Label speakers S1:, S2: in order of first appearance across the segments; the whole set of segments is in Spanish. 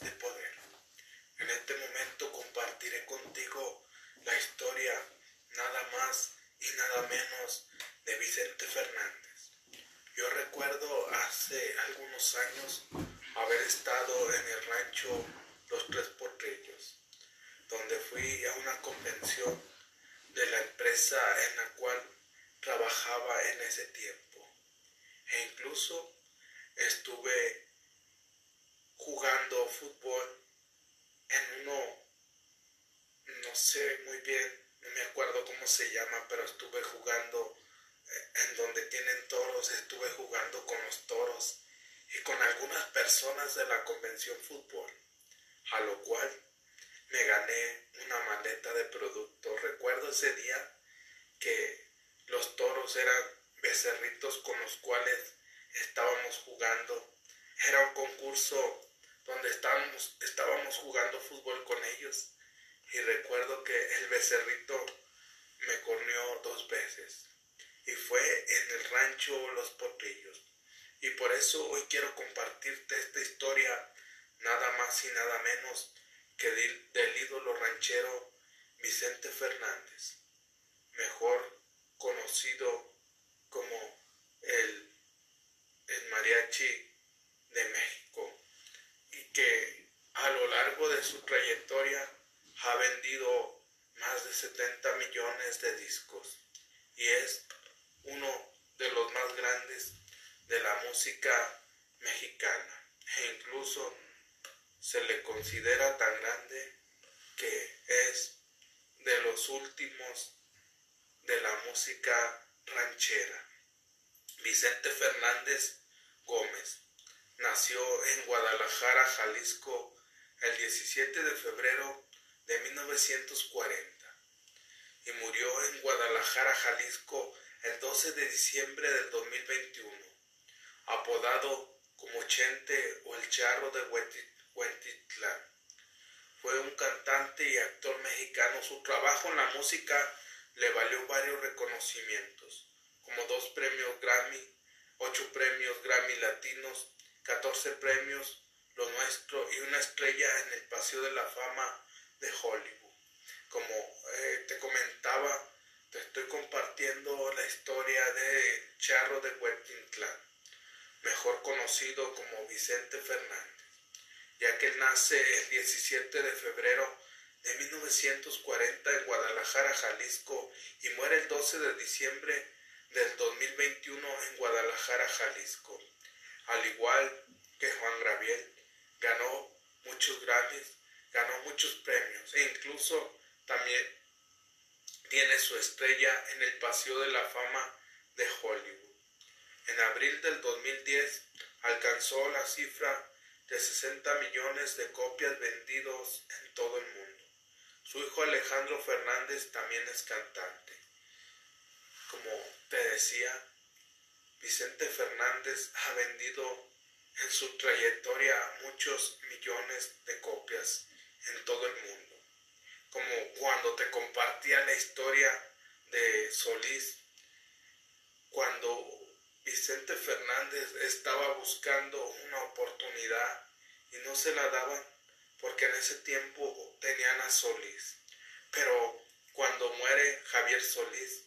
S1: De Poder. Se llama, pero estuve jugando eh, en donde tienen toros, estuve jugando con los toros y con algunas personas de la convención fútbol, a lo cual me gané una maleta de productos. Recuerdo ese día que los toros eran becerritos con los cuales estábamos jugando. Era un concurso donde estábamos, estábamos jugando fútbol con ellos. Y recuerdo que el becerrito me corneó dos veces. Y fue en el rancho Los Potrillos. Y por eso hoy quiero compartirte esta historia, nada más y nada menos que del ídolo ranchero Vicente Fernández, mejor conocido como el, el mariachi de México, y que a lo largo de su trayectoria ha vendido más de 70 millones de discos y es uno de los más grandes de la música mexicana e incluso se le considera tan grande que es de los últimos de la música ranchera. Vicente Fernández Gómez nació en Guadalajara, Jalisco, el 17 de febrero de 1940 y murió en Guadalajara, Jalisco, el 12 de diciembre del 2021, apodado como Chente o el Charro de Huentitlán. Fue un cantante y actor mexicano. Su trabajo en la música le valió varios reconocimientos, como dos premios Grammy, ocho premios Grammy Latinos, 14 premios Lo Nuestro y una estrella en el Paseo de la Fama de Hollywood. Como eh, te comentaba, te estoy compartiendo la historia de Charro de Huentitlán, mejor conocido como Vicente Fernández ya que nace el 17 de febrero de 1940 en Guadalajara, Jalisco, y muere el 12 de diciembre del 2021 en Guadalajara, Jalisco. Al igual que Juan Graviel, ganó muchos Grammys, ganó muchos premios e incluso también tiene su estrella en el Paseo de la Fama de Hollywood. En abril del 2010 alcanzó la cifra de 60 millones de copias vendidos en todo el mundo. Su hijo Alejandro Fernández también es cantante. Como te decía, Vicente Fernández ha vendido en su trayectoria muchos millones de copias en todo el mundo. Como cuando te compartía la historia de Solís, cuando Vicente Fernández estaba buscando una oportunidad y no se la daban porque en ese tiempo tenían a Solís. Pero cuando muere Javier Solís,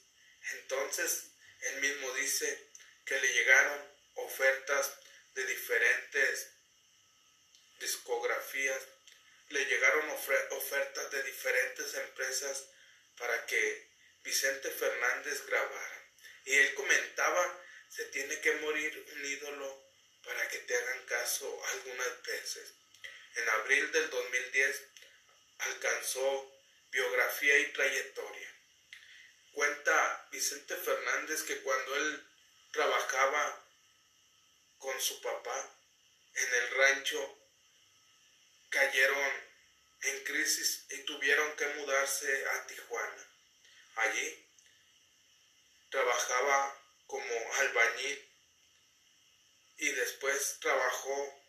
S1: entonces él mismo dice que le llegaron ofertas de diferentes discografías, le llegaron ofertas de diferentes empresas para que Vicente Fernández grabara. Y él comentaba se tiene que morir un ídolo para que te hagan caso algunas veces. En abril del 2010 alcanzó biografía y trayectoria. Cuenta Vicente Fernández que cuando él trabajaba con su papá en el rancho, cayeron en crisis y tuvieron que mudarse a Tijuana. Allí trabajaba como albañil y después trabajó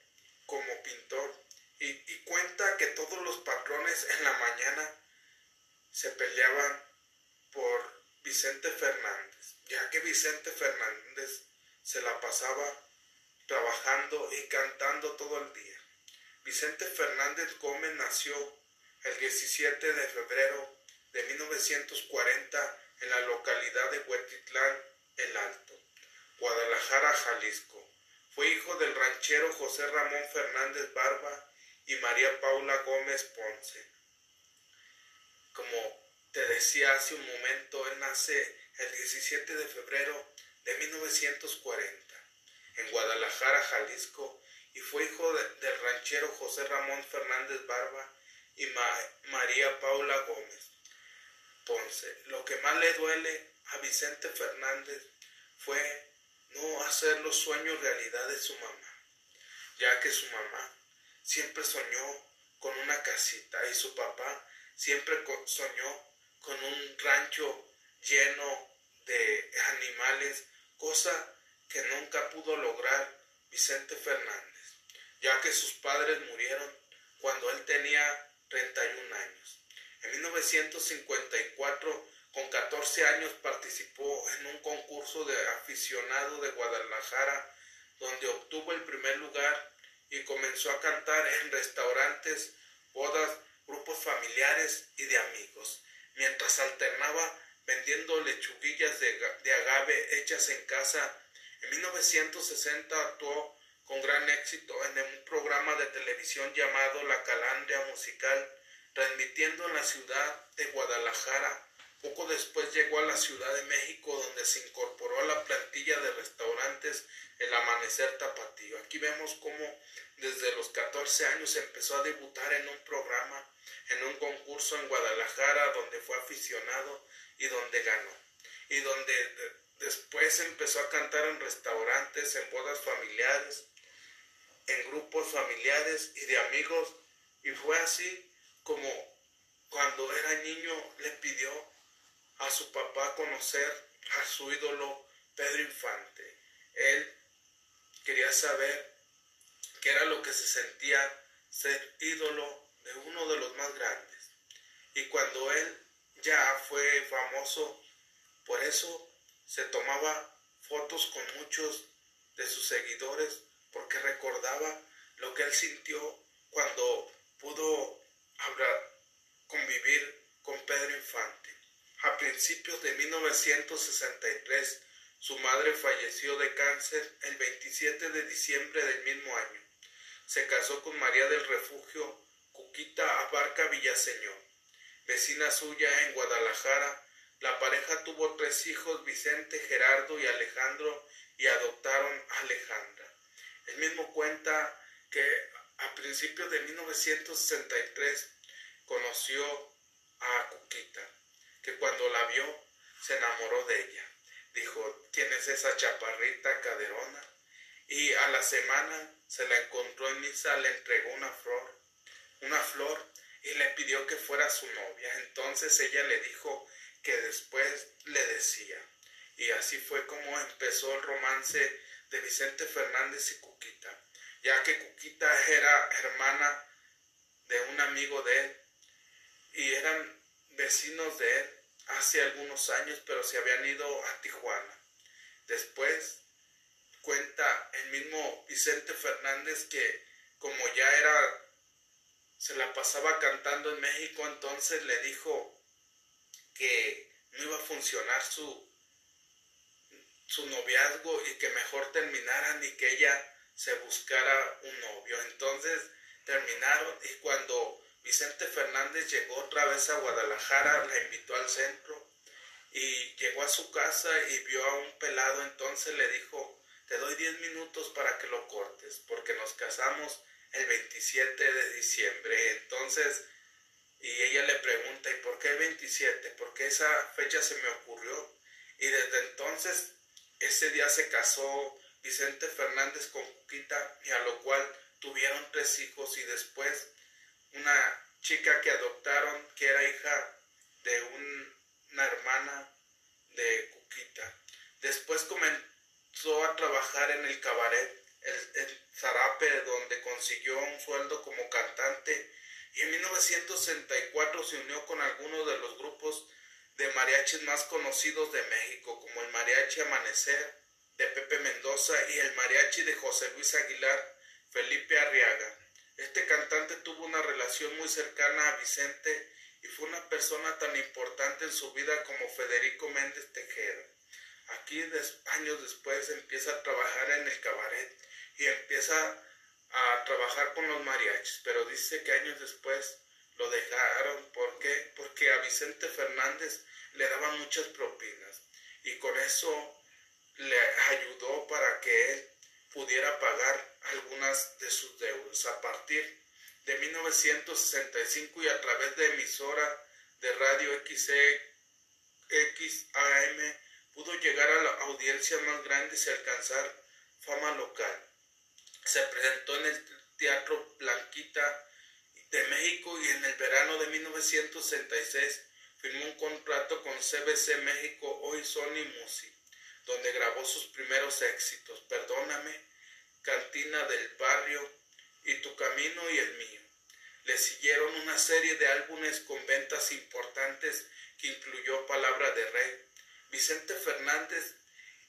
S1: como pintor y, cuenta que todos los patrones en la mañana se peleaban por Vicente Fernández, ya que Vicente Fernández se la pasaba trabajando y cantando todo el día. Vicente Fernández Gómez nació el 17 de febrero de 1940 en la localidad de Huetitlán, El Alto, Guadalajara, Jalisco. Fue hijo del ranchero José Ramón Fernández Barba y María Paula Gómez Ponce. Como te decía hace un momento, él nace el 17 de febrero de 1940 en Guadalajara, Jalisco, y fue hijo del ranchero José Ramón Fernández Barba y María Paula Gómez Ponce. Lo que más le duele a Vicente Fernández fue no hacer los sueños realidad de su mamá, ya que su mamá siempre soñó con una casita y su papá siempre soñó con un rancho lleno de animales, cosa que nunca pudo lograr Vicente Fernández, ya que sus padres murieron cuando él tenía 31 años. En 1954, con 14 años, participó en un concurso de aficionado de Guadalajara, donde obtuvo el primer lugar y comenzó a cantar en restaurantes, bodas, grupos familiares y de amigos, mientras alternaba vendiendo lechuguillas de, agave hechas en casa. En 1960 actuó con gran éxito en un programa de televisión llamado La Calandria Musical, transmitiendo en la ciudad de Guadalajara. Poco después llegó a la Ciudad de México, donde se incorporó a la plantilla de restaurantes El Amanecer Tapatío. Aquí vemos cómo desde los 14 años empezó a debutar en un programa, en un concurso en Guadalajara, donde fue aficionado y donde ganó. Y donde después empezó a cantar en restaurantes, en bodas familiares, en grupos familiares y de amigos. Y fue así como cuando era niño le pidió a su papá conocer a su ídolo Pedro Infante. Él quería saber qué era lo que se sentía ser ídolo de uno de los más grandes. Y cuando él ya fue famoso, por eso se tomaba fotos con muchos de sus seguidores porque recordaba lo que él sintió cuando pudo hablar, convivir con Pedro Infante. A principios de 1963, su madre falleció de cáncer el 27 de diciembre del mismo año. Se casó con María del Refugio Cuquita Abarca Villaseñor vecina suya en Guadalajara. La pareja tuvo tres hijos, Vicente, Gerardo y Alejandro, y adoptaron a Alejandra. Él mismo cuenta que a principios de 1963 conoció a Cuquita, que cuando la vio se enamoró de ella. Dijo, ¿quién es esa chaparrita caderona? Y a la semana se la encontró en misa, le entregó una flor, una flor y le pidió que fuera su novia. Entonces ella le dijo que después le decía. Y así fue como empezó el romance de Vicente Fernández ya que Cuquita era hermana de un amigo de él y eran vecinos de él hace algunos años, pero se habían ido a Tijuana. Después cuenta el mismo Vicente Fernández que como ya era se la pasaba cantando en México, entonces le dijo que no iba a funcionar su, su noviazgo y que mejor terminaran y que ella se buscara un novio. Entonces terminaron y cuando Vicente Fernández llegó otra vez a Guadalajara, la invitó al centro y llegó a su casa y vio a un pelado, entonces le dijo, te doy 10 minutos para que lo cortes, porque nos casamos el 27 de diciembre. Entonces, y ella le pregunta, ¿y por qué el 27? Porque esa fecha se me ocurrió. Y desde entonces, ese día se casó Vicente Fernández con Cuquita, y a lo cual tuvieron tres hijos y después una chica que adoptaron, que era hija de una hermana de Cuquita. Después comenzó a trabajar en el cabaret el, Zarape, donde consiguió un sueldo como cantante y en 1964 se unió con algunos de los grupos de mariachis más conocidos de México, como el Mariachi Amanecer de Pepe Mendoza y el Mariachi de José Luis Aguilar, Felipe Arriaga. Este cantante tuvo una relación muy cercana a Vicente y fue una persona tan importante en su vida como Federico Méndez Tejeda. Aquí años después empieza a trabajar en el cabaret y empieza a trabajar con los mariachis, pero dice que años después lo dejaron. ¿Por qué? Porque a Vicente Fernández le daban muchas propinas y con eso le ayudó para que él pudiera pagar algunas de sus deudas. A partir de 1965 y a través de emisora de radio XAM pudo llegar a las audiencias más grandes y alcanzar fama local. Se presentó en el Teatro Blanquita de México y en el verano de 1966 firmó un contrato con CBC México, hoy Sony Music, donde grabó sus primeros éxitos, Perdóname, Cantina del Barrio y Tu Camino y el Mío. Le siguieron una serie de álbumes con ventas importantes que incluyó Palabra de Rey, Vicente Fernández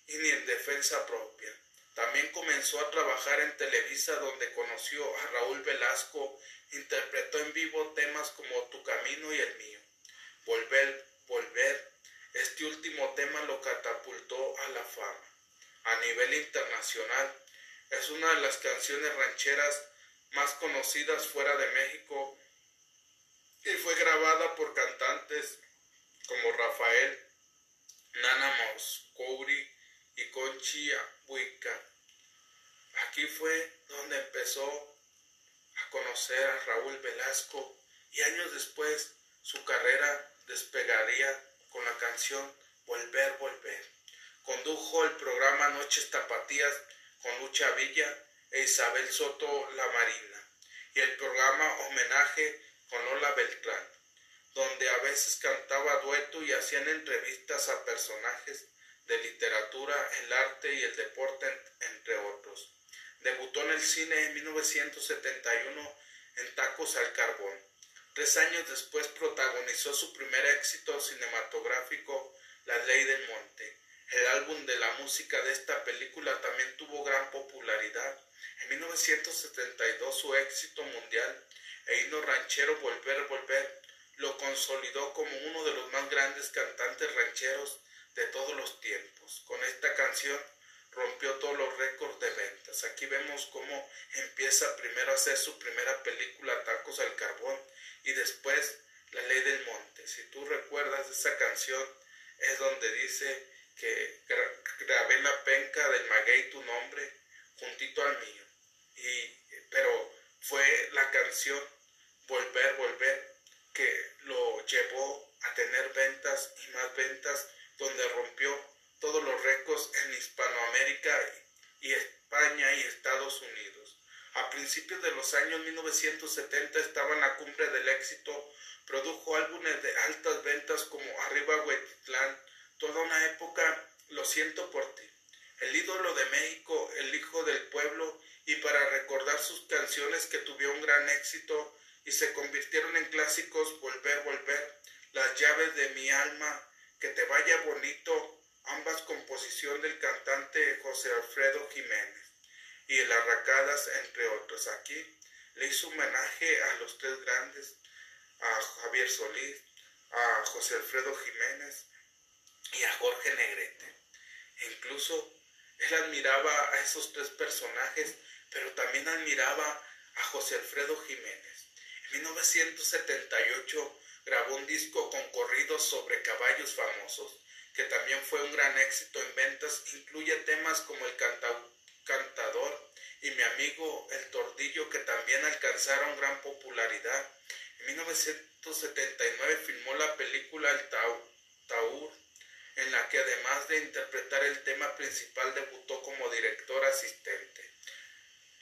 S1: y Ni en Defensa Propia. También comenzó a trabajar en Televisa donde conoció a Raúl Velasco, interpretó en vivo temas como Tu Camino y el Mío. Volver, volver. Este último tema lo catapultó a la fama. A nivel internacional, es una de las canciones rancheras más conocidas fuera de México y fue grabada por cantantes como Rafael, Nana Moscouri y Conchi Buica. Aquí fue donde empezó a conocer a Raúl Velasco y años después su carrera despegaría con la canción Volver, Volver. Condujo el programa Noches Tapatías con Lucha Villa e Isabel Soto La Marina y el programa Homenaje con Lola Beltrán, donde a veces cantaba dueto y hacían entrevistas a personajes de literatura, el arte y el deporte, entre otros. Debutó en el cine en 1971 en Tacos al Carbón. Tres años después protagonizó su primer éxito cinematográfico, La Ley del Monte. El álbum de la música de esta película también tuvo gran popularidad. En 1972 su éxito mundial e himno ranchero Volver, Volver lo consolidó como uno de los más grandes cantantes rancheros de todos los tiempos. Con esta canción rompió todos los récords de ventas. Aquí vemos cómo empieza primero a hacer su primera película Tacos al Carbón y después La Ley del Monte. Si tú recuerdas esa canción, es donde dice que grabé la penca del maguey tu nombre juntito al mío. Y, pero fue la canción Volver, Volver que lo llevó a tener ventas y más ventas, donde rompió todos los récords en Hispanoamérica y España y Estados Unidos. A principios de los años 1970 estaba en la cumbre del éxito, produjo álbumes de altas ventas como Arriba Huetitlán, toda una época, lo siento por ti. El ídolo de México, el hijo del pueblo, y para recordar sus canciones que tuvieron gran éxito y se convirtieron en clásicos, Volver, Volver, Las llaves de mi alma, Que te vaya bonito, ambas composición del cantante José Alfredo Jiménez y el Arracadas, entre otros. Aquí le hizo homenaje a los tres grandes, a Javier Solís, a José Alfredo Jiménez y a Jorge Negrete. Incluso él admiraba a esos tres personajes, pero también admiraba a José Alfredo Jiménez. En 1978 grabó un disco con corridos sobre caballos famosos, que también fue un gran éxito en ventas. Incluye temas como El cantautor cantador y mi amigo El Tordillo que también alcanzaron gran popularidad. En 1979 filmó la película El Taur, en la que además de interpretar el tema principal debutó como director asistente.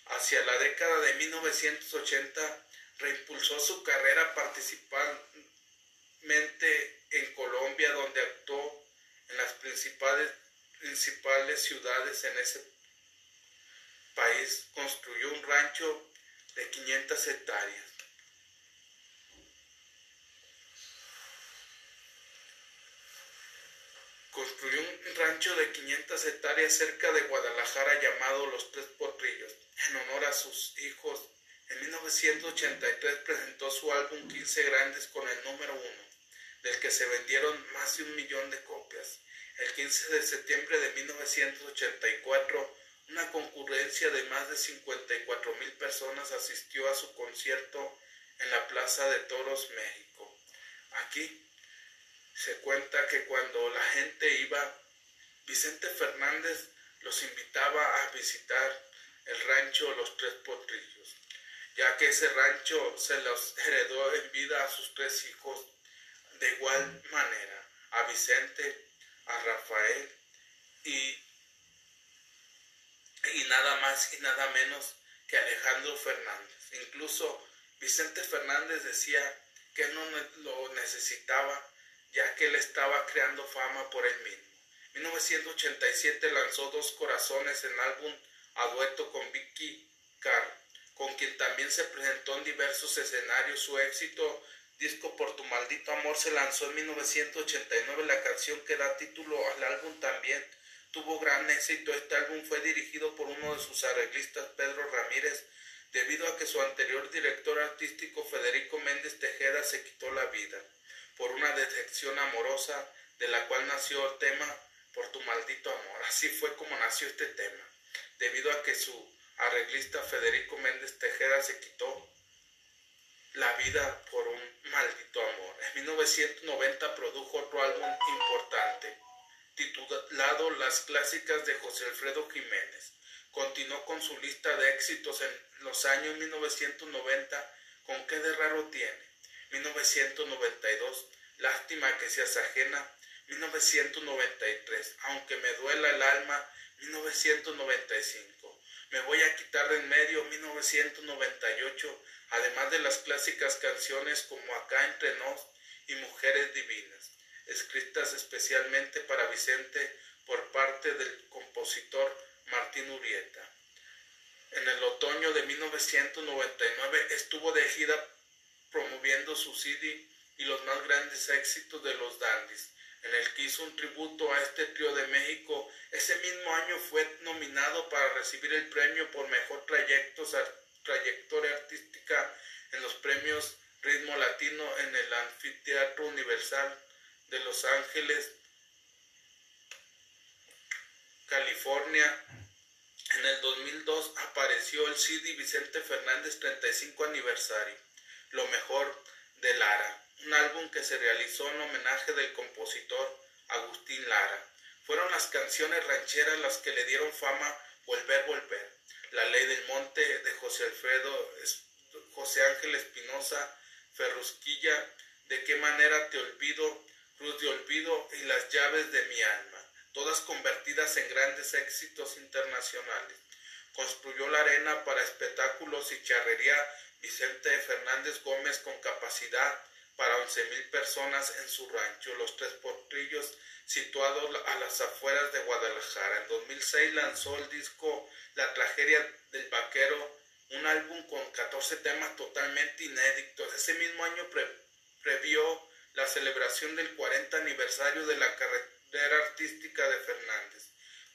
S1: Hacia la década de 1980 reimpulsó su carrera principalmente en Colombia, donde actuó en las principales, principales ciudades en ese construyó un rancho de 500 hectáreas. Construyó un rancho de 500 hectáreas cerca de Guadalajara llamado Los Tres Potrillos, en honor a sus hijos En 1983 presentó su álbum 15 Grandes con el número uno, del que se vendieron más de un millón de copias. El 15 de septiembre de 1984, una concurrencia de más de 54 mil personas asistió a su concierto en la Plaza de Toros, México. Aquí se cuenta que cuando la gente iba, Vicente Fernández los invitaba a visitar el rancho Los Tres Potrillos, ya que ese rancho se los heredó en vida a sus tres hijos de igual manera, a Vicente, a Rafael y, y nada más y nada menos que Alejandro Fernández. Incluso Vicente Fernández decía que no lo necesitaba ya que él estaba creando fama por él mismo. 1987 lanzó Dos Corazones en álbum a dueto con Vicky Carr, con quien también se presentó en diversos escenarios. Su éxito disco Por tu maldito amor se lanzó en 1989. La canción que da título al álbum también tuvo gran éxito. Este álbum fue dirigido por uno de sus arreglistas, Pedro Ramírez, debido a que su anterior director artístico, Federico Méndez Tejeda, se quitó la vida por una decepción amorosa de la cual nació el tema Por tu maldito amor. Así fue como nació este tema, debido a que su arreglista Federico Méndez Tejeda se quitó la vida por un maldito amor. En 1990 produjo otro álbum importante, titulado Las clásicas de José Alfredo Jiménez. Continuó con su lista de éxitos en los años 1990 con Qué de raro tiene, 1992, Lástima que seas ajena, 1993, Aunque me duela el alma, 1995, Me voy a quitar de en medio, 1998, además de las clásicas canciones como Acá entre nos y Mujeres Divinas, escritas especialmente para Vicente por parte del compositor Martín Urieta. En el otoño de 1999 estuvo de gira promoviendo su CD y los más grandes éxitos de los dandies, en el que hizo un tributo a este trío de México. Ese mismo año fue nominado para recibir el premio por mejor trayectoria artística en los premios Ritmo Latino en el Anfiteatro Universal de Los Ángeles, California. En el 2002 apareció el CD Vicente Fernández 35 aniversario lo mejor de Lara, un álbum que se realizó en homenaje del compositor Agustín Lara. Fueron las canciones rancheras las que le dieron fama Volver, Volver, La Ley del Monte de José Alfredo, José Ángel Espinosa, Ferrusquilla, De qué manera te olvido, Cruz de Olvido y Las llaves de mi alma, todas convertidas en grandes éxitos internacionales. Construyó la arena para espectáculos y charrería Vicente Fernández Gómez con capacidad para once mil personas en su rancho Los Tres Potrillos, situado a las afueras de Guadalajara. En 2006 lanzó el disco La Tragedia del Vaquero, un álbum con 14 temas totalmente inéditos. Ese mismo año previó la celebración del 40 aniversario de la carrera artística de Fernández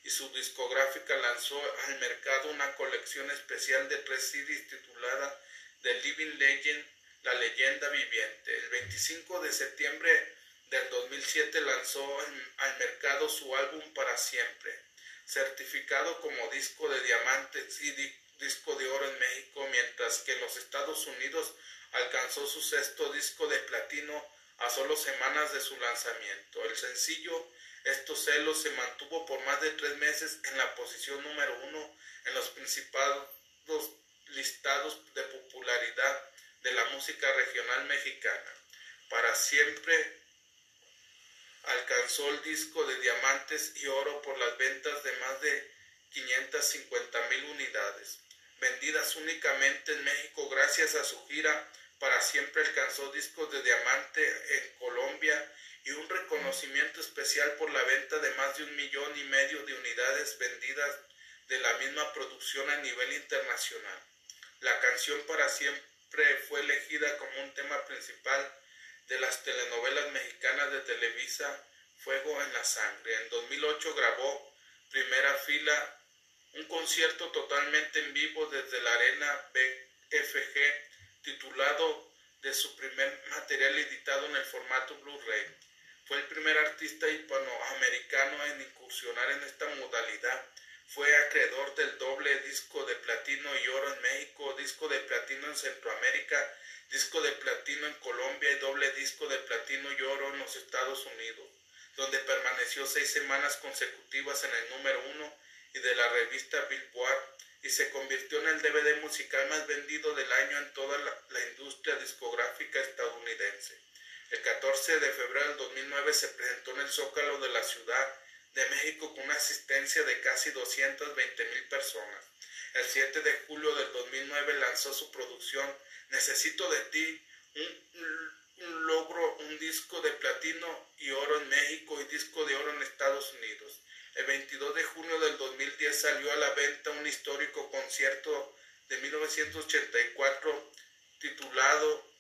S1: y su discográfica lanzó al mercado una colección especial de tres CDs titulada The Living Legend, La Leyenda Viviente. El 25 de septiembre del 2007 lanzó al mercado su álbum Para Siempre, certificado como disco de diamantes y disco de oro en México, mientras que en los Estados Unidos alcanzó su sexto disco de platino a solo semanas de su lanzamiento. El sencillo Estos celos se mantuvo por más de tres meses en la posición número uno en los principales listados de popularidad de la música regional mexicana. Para siempre alcanzó el disco de diamantes y oro por las ventas de más de 550 mil unidades, vendidas únicamente en México gracias a su gira. Para siempre alcanzó discos de diamante en Colombia y un reconocimiento especial por la venta de más de un millón y medio de unidades vendidas de la misma producción a nivel internacional. La canción para siempre fue elegida como un tema principal de las telenovelas mexicanas de Televisa Fuego en la Sangre. En 2008 grabó Primera Fila, un concierto totalmente en vivo desde la Arena BFG titulado de su primer material editado en el formato Blu-ray. Fue el primer artista hispanoamericano en incursionar en esta modalidad. Fue acreedor del doble disco de platino y oro en México, disco de platino en Centroamérica, disco de platino en Colombia y doble disco de platino y oro en los Estados Unidos, donde permaneció seis semanas consecutivas en el número uno y de la revista Billboard y se convirtió en el DVD musical más vendido del año en toda la, industria discográfica estadounidense. El 14 de febrero del 2009 se presentó en el Zócalo de la Ciudad de México con una asistencia de casi 220 mil personas. El 7 de julio del 2009 lanzó su producción Necesito de ti, un logro, un disco de platino y oro en México y disco de oro en Estados Unidos. El 22 de junio del 2010 salió a la venta un histórico concierto de 1984 titulado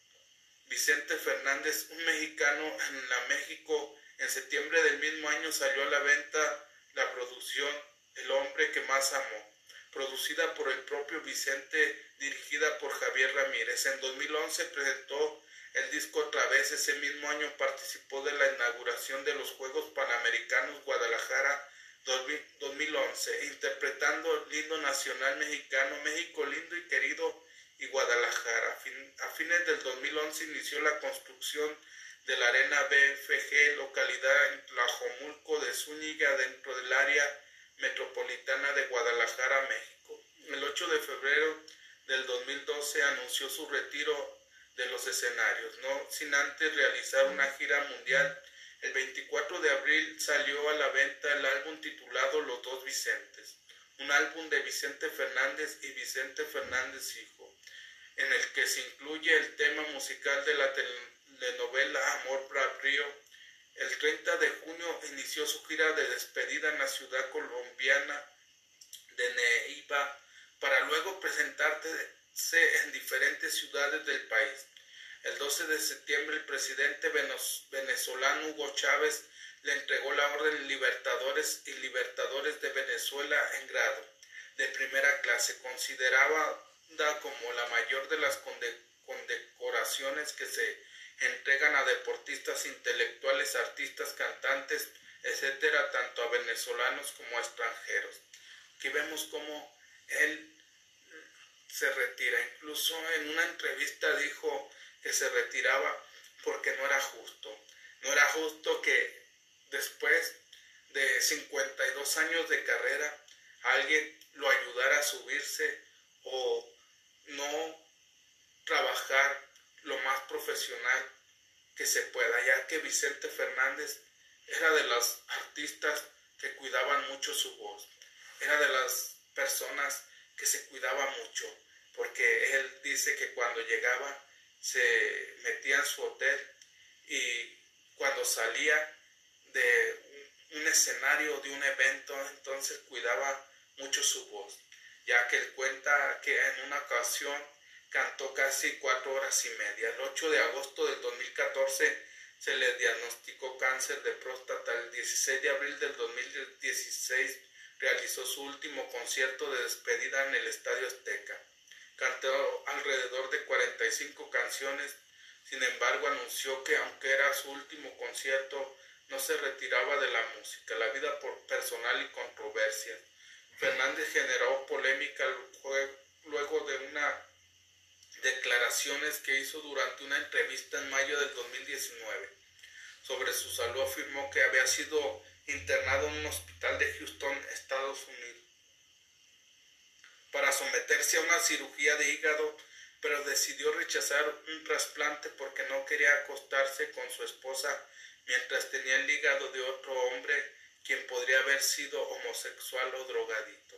S1: Vicente Fernández, un mexicano en la México. En septiembre del mismo año salió a la venta la producción El hombre que más amó, producida por el propio Vicente, dirigida por Javier Ramírez. En 2011 presentó el disco otra vez. Ese mismo año participó de la inauguración de los Juegos Panamericanos Guadalajara 2011, interpretando el himno nacional mexicano, México lindo y querido y Guadalajara. A fines del 2011 inició la construcción de la Arena BFG, localidad en Tlajomulco de Zúñiga, dentro del área metropolitana de Guadalajara, México. El 8 de febrero del 2012 anunció su retiro de los escenarios, no sin antes realizar una gira mundial el 24 de abril salió a la venta el álbum titulado Los dos Vicentes, un álbum de Vicente Fernández y Vicente Fernández Hijo, en el que se incluye el tema musical de la telenovela Amor Río. El 30 de junio inició su gira de despedida en la ciudad colombiana de Neiva para luego presentarse en diferentes ciudades del país. El 12 de septiembre el presidente venezolano Hugo Chávez le entregó la Orden Libertadores y Libertadores de Venezuela en grado de primera clase, considerada como la mayor de las condecoraciones que se entregan a deportistas intelectuales, artistas, cantantes, etcétera, tanto a venezolanos como a extranjeros. Aquí vemos cómo él se retira. Incluso en una entrevista dijo que se retiraba porque no era justo. No era justo que después de 52 años de carrera alguien lo ayudara a subirse o no trabajar lo más profesional que se pueda, ya que Vicente Fernández era de las artistas que cuidaban mucho su voz, era de las personas que se cuidaba mucho, porque él dice que cuando llegaba se metía en su hotel y cuando salía de un escenario, de un evento, entonces cuidaba mucho su voz, ya que él cuenta que en una ocasión cantó casi cuatro horas y media. El 8 de agosto del 2014 se le diagnosticó cáncer de próstata. El 16 de abril del 2016 realizó su último concierto de despedida en el Estadio Azteca. Cantó alrededor de 45 canciones, sin embargo anunció que aunque era su último concierto, no se retiraba de la música, la vida personal y controversia. Fernández generó polémica luego de unas declaraciones que hizo durante una entrevista en mayo del 2019. Sobre su salud afirmó que había sido internado en un hospital de Houston, Estados Unidos para someterse a una cirugía de hígado, pero decidió rechazar un trasplante porque no quería acostarse con su esposa mientras tenía el hígado de otro hombre quien podría haber sido homosexual o drogadito.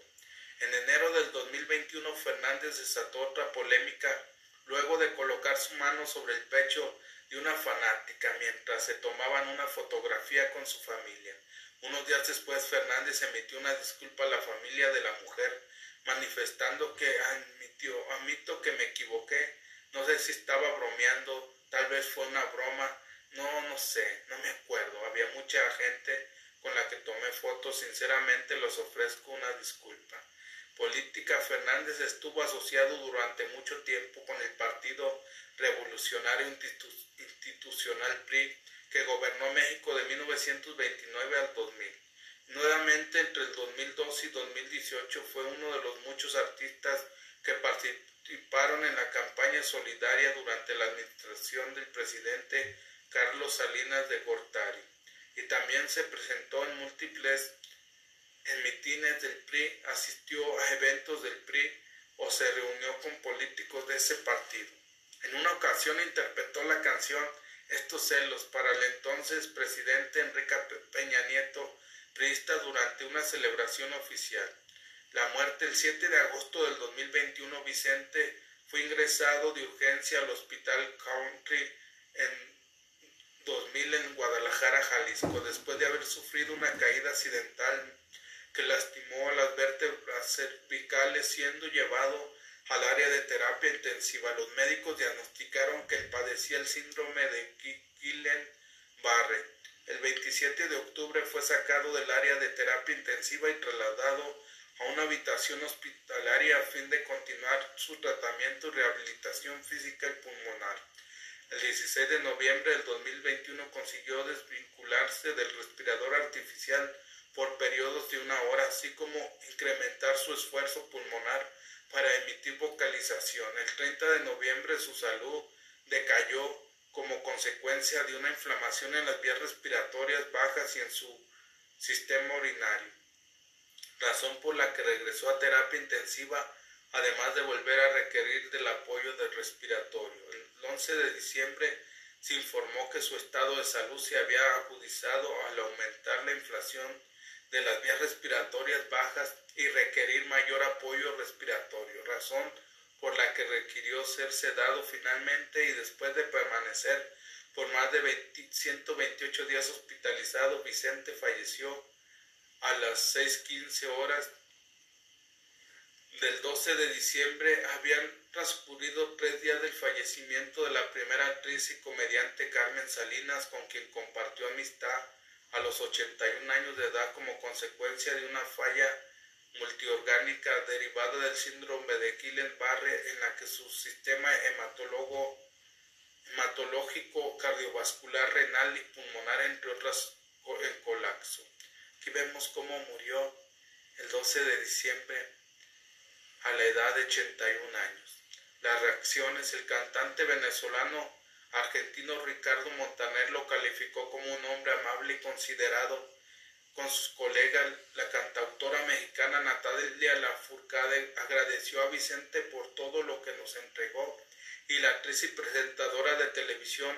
S1: En enero del 2021 Fernández desató otra polémica luego de colocar su mano sobre el pecho de una fanática mientras se tomaban una fotografía con su familia. Unos días después Fernández emitió una disculpa a la familia de la mujer manifestando que admitió, admito que me equivoqué, no sé si estaba bromeando, tal vez fue una broma, no, no sé, no me acuerdo, había mucha gente con la que tomé fotos, sinceramente les ofrezco una disculpa. política, Fernández estuvo asociado durante mucho tiempo con el Partido Revolucionario Institucional PRI, que gobernó México de 1929 al 2000. Nuevamente, entre el 2002 y 2018 fue uno de los muchos artistas que participaron en la campaña solidaria durante la administración del presidente Carlos Salinas de Gortari y también se presentó en múltiples en mitines del PRI, asistió a eventos del PRI o se reunió con políticos de ese partido. En una ocasión interpretó la canción Estos celos para el entonces presidente Enrique Peña Nieto, priista durante una celebración oficial. La muerte el 7 de agosto del 2021, Vicente fue ingresado de urgencia al Hospital Country en 2000 en Guadalajara, Jalisco, después de haber sufrido una caída accidental que lastimó a las vértebras cervicales siendo llevado al área de terapia intensiva. Los médicos diagnosticaron que él padecía el síndrome de Guillain-Barré. El 27 de octubre fue sacado del área de terapia intensiva y trasladado a una habitación hospitalaria a fin de continuar su tratamiento y rehabilitación física y pulmonar. El 16 de noviembre del 2021 consiguió desvincularse del respirador artificial por periodos de una hora, así como incrementar su esfuerzo pulmonar para emitir vocalización. El 30 de noviembre su salud decayó como consecuencia de una inflamación en las vías respiratorias bajas y en su sistema urinario, razón por la que regresó a terapia intensiva, además de volver a requerir del apoyo del respiratorio. El 11 de diciembre se informó que su estado de salud se había agudizado al aumentar la inflación de las vías respiratorias bajas y requerir mayor apoyo respiratorio, razón por la que requirió ser sedado finalmente y después de permanecer por más de 128 días hospitalizado, Vicente falleció a las 6.15 horas del 12 de diciembre. Habían transcurrido tres días del fallecimiento de la primera actriz y comediante Carmen Salinas, con quien compartió amistad a los 81 años de edad como consecuencia de una falla multiorgánica derivada del síndrome de Guillain-Barré en la que su sistema hematológico, cardiovascular, renal y pulmonar, entre otras, en colapso. Aquí vemos cómo murió el 12 de diciembre a la edad de 81 años. Las reacciones, el cantante venezolano argentino Ricardo Montaner lo calificó como un hombre amable y considerado con sus colegas. La cantautora mexicana Natalia Lafourcade agradeció a Vicente por todo lo que nos entregó y la actriz y presentadora de televisión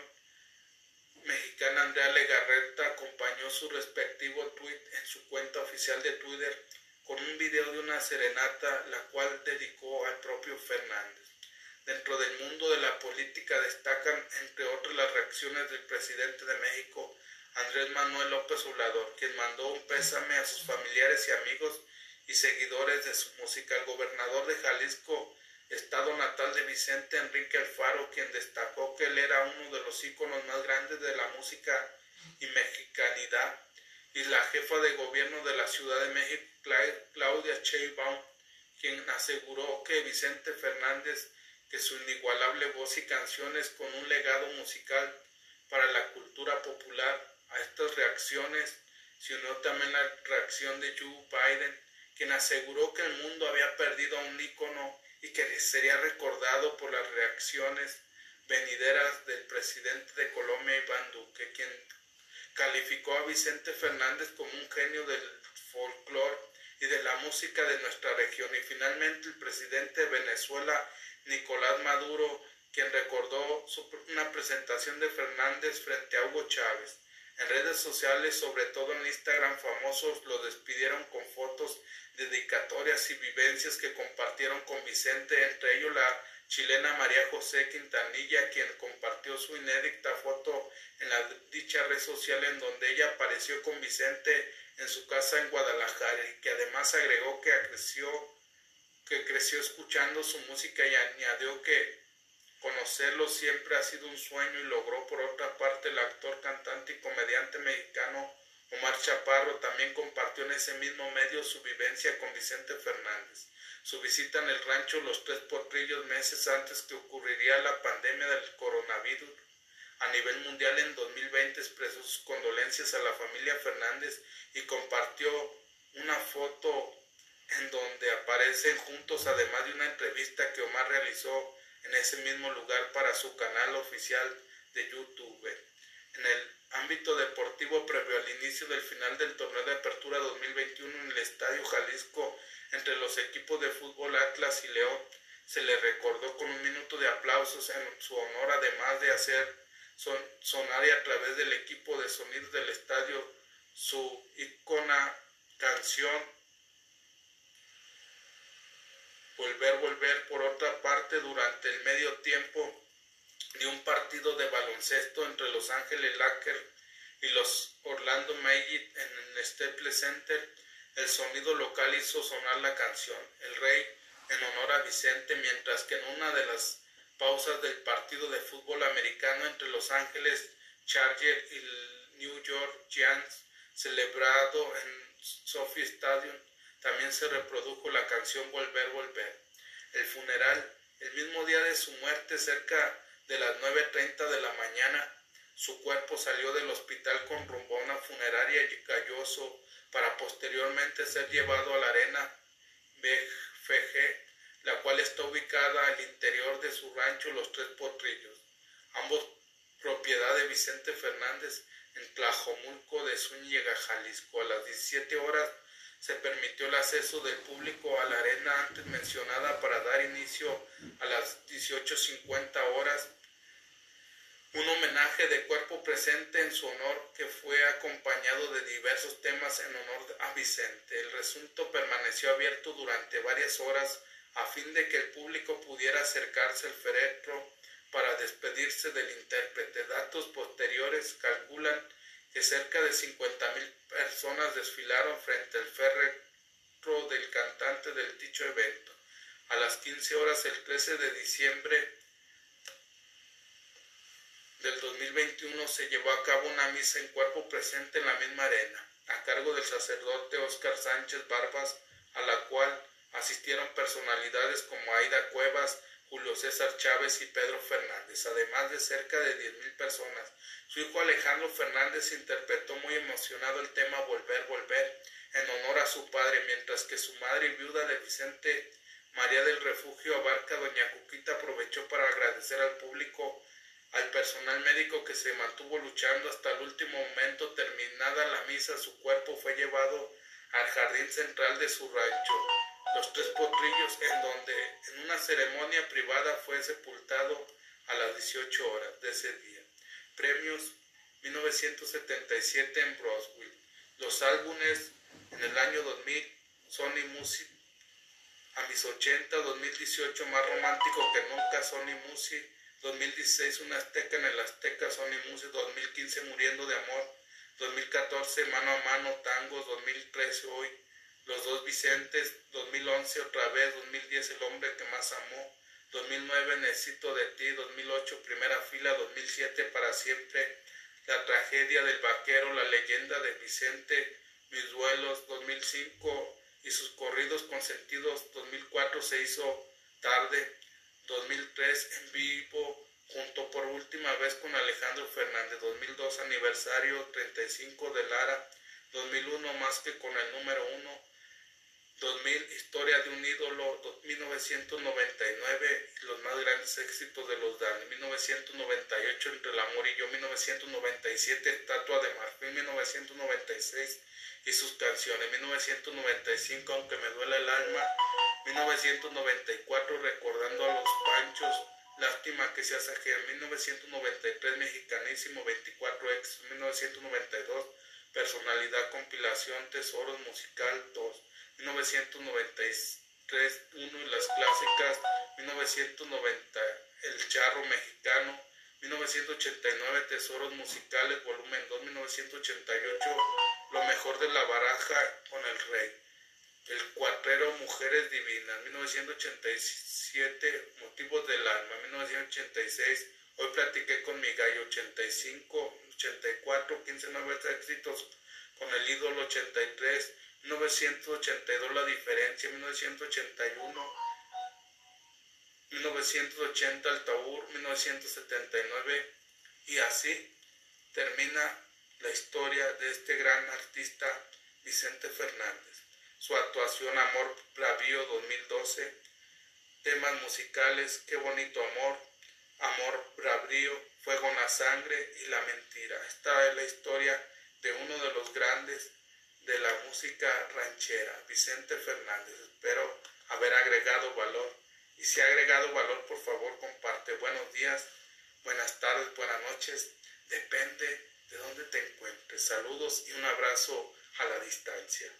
S1: mexicana Andrea Legarreta acompañó su respectivo tweet en su cuenta oficial de Twitter con un video de una serenata la cual dedicó al propio Fernández. Dentro del mundo de la política destacan, entre otras, las reacciones del presidente de México, Andrés Manuel López Obrador, quien mandó un pésame a sus familiares y amigos y seguidores de su música. El gobernador de Jalisco, estado natal de Vicente Enrique Alfaro, quien destacó que él era uno de los íconos más grandes de la música y mexicanidad, y la jefa de gobierno de la Ciudad de México, Claudia Sheinbaum, quien aseguró que Vicente Fernández que su inigualable voz y canciones con un legado musical para la cultura popular. A estas reacciones se unió también la reacción de Joe Biden, quien aseguró que el mundo había perdido a un ícono y que sería recordado por las reacciones venideras del presidente de Colombia, Iván Duque, quien calificó a Vicente Fernández como un genio del folclore y de la música de nuestra región. Y finalmente el presidente de Venezuela, Nicolás Maduro, quien recordó una presentación de Fernández frente a Hugo Chávez. En redes sociales, sobre todo en Instagram, famosos lo despidieron con fotos, dedicatorias y vivencias que compartieron con Vicente, entre ellos la chilena María José Quintanilla, quien compartió su inédita foto en la dicha red social en donde ella apareció con Vicente en su casa en Guadalajara y que además agregó que creció que creció escuchando su música y añadió que conocerlo siempre ha sido un sueño y logró por otra parte el actor, cantante y comediante mexicano Omar Chaparro también compartió en ese mismo medio su vivencia con Vicente Fernández. su visita en el rancho Los Tres Potrillos meses antes que ocurriría la pandemia del coronavirus a nivel mundial en 2020 expresó sus condolencias a la familia Fernández y compartió una foto en donde aparecen juntos además de una entrevista que Omar realizó en ese mismo lugar para su canal oficial de YouTube. En el ámbito deportivo previo al inicio del final del torneo de apertura 2021 en el Estadio Jalisco entre los equipos de fútbol Atlas y León, se le recordó con un minuto de aplausos en su honor además de hacer sonar a través del equipo de sonido del estadio su icona canción Volver, volver por otra parte durante el medio tiempo de un partido de baloncesto entre Los Ángeles Lakers y los Orlando Magic en el Staples Center, el sonido local hizo sonar la canción El Rey en honor a Vicente, mientras que en una de las pausas del partido de fútbol americano entre Los Ángeles Chargers y el New York Giants, celebrado en Sophie Stadium, también se reprodujo la canción Volver, Volver. El funeral, el mismo día de su muerte, cerca de las 9.30 de la mañana, su cuerpo salió del hospital con rumbo a una funeraria y Galloso para posteriormente ser llevado a la arena BFG la cual está ubicada al interior de su rancho Los Tres Potrillos, ambos propiedad de Vicente Fernández en Tlajomulco de Zúñiga, Jalisco. A las 17 horas se permitió el acceso del público a la arena antes mencionada para dar inicio a las 18.50 horas un homenaje de cuerpo presente en su honor que fue acompañado de diversos temas en honor a Vicente. El recinto permaneció abierto durante varias horas a fin de que el público pudiera acercarse al féretro para despedirse del intérprete. Datos posteriores calculan que cerca de 50.000 personas desfilaron frente al féretro del cantante del dicho evento. A las 15 horas el 13 de diciembre del 2021 se llevó a cabo una misa en cuerpo presente en la misma arena, a cargo del sacerdote Óscar Sánchez Barbas, a la cual Asistieron personalidades como Aida Cuevas, Julio César Chávez y Pedro Fernández, además de cerca de 10.000 personas. Su hijo Alejandro Fernández interpretó muy emocionado el tema Volver, Volver en honor a su padre, mientras que su madre viuda de Vicente María del Refugio Abarca, doña Cuquita, aprovechó para agradecer al público, al personal médico que se mantuvo luchando hasta el último momento. Terminada la misa, su cuerpo fue llevado al jardín central de su rancho los tres potrillos, en donde en una ceremonia privada fue sepultado a las 18 horas de ese día. Premios 1977 en Broswell. Los álbumes en el año 2000, Sony Music. A mis 80, 2018, más romántico que nunca, Sony Music. 2016, una azteca en el Azteca, Sony Music. 2015, Muriendo de Amor. 2014, Mano a Mano, Tango. 2013, Hoy los dos Vicentes, 2011 otra vez, 2010 El hombre que más amó, 2009 Necesito de ti, 2008 Primera fila, 2007 Para siempre, La tragedia del vaquero, La leyenda de Vicente, Mis duelos, 2005 y sus corridos consentidos, 2004 se hizo tarde, 2003 en vivo, junto por última vez con Alejandro Fernández, 2002 aniversario 35 de Lara, 2001 más que con el número 1, 2000, Historia de un ídolo, 1999, los más grandes éxitos de los Dan, 1998, Entre el amor y yo, 1997, Estatua de Marfil, 1996 y sus canciones, 1995, Aunque me duele el alma, 1994, Recordando a los Panchos, Lástima que se hace 1993, Mexicanísimo, 24 ex, 1992, Personalidad, Compilación, Tesoros Musical, 2. 1993, uno en las clásicas, 1990, El Charro Mexicano, 1989, Tesoros Musicales, volumen 2, 1988, Lo mejor de la baraja con el rey, El Cuatrero, Mujeres Divinas, 1987, Motivos del Alma, 1986, Hoy platiqué con mi gallo, 85, 84, 15 nuevos éxitos con el ídolo 83, 1982 La Diferencia, 1981, 1980 El Taur, 1979 y así termina la historia de este gran artista Vicente Fernández. Su actuación Amor Bravío 2012, temas musicales Qué bonito amor, Amor Bravío, Fuego en la sangre y La mentira. Esta es la historia de uno de los grandes de la música ranchera, Vicente Fernández. Espero haber agregado valor. Y si ha agregado valor, por favor, comparte. Buenos días, buenas tardes, buenas noches. Depende de dónde te encuentres. Saludos y un abrazo a la distancia.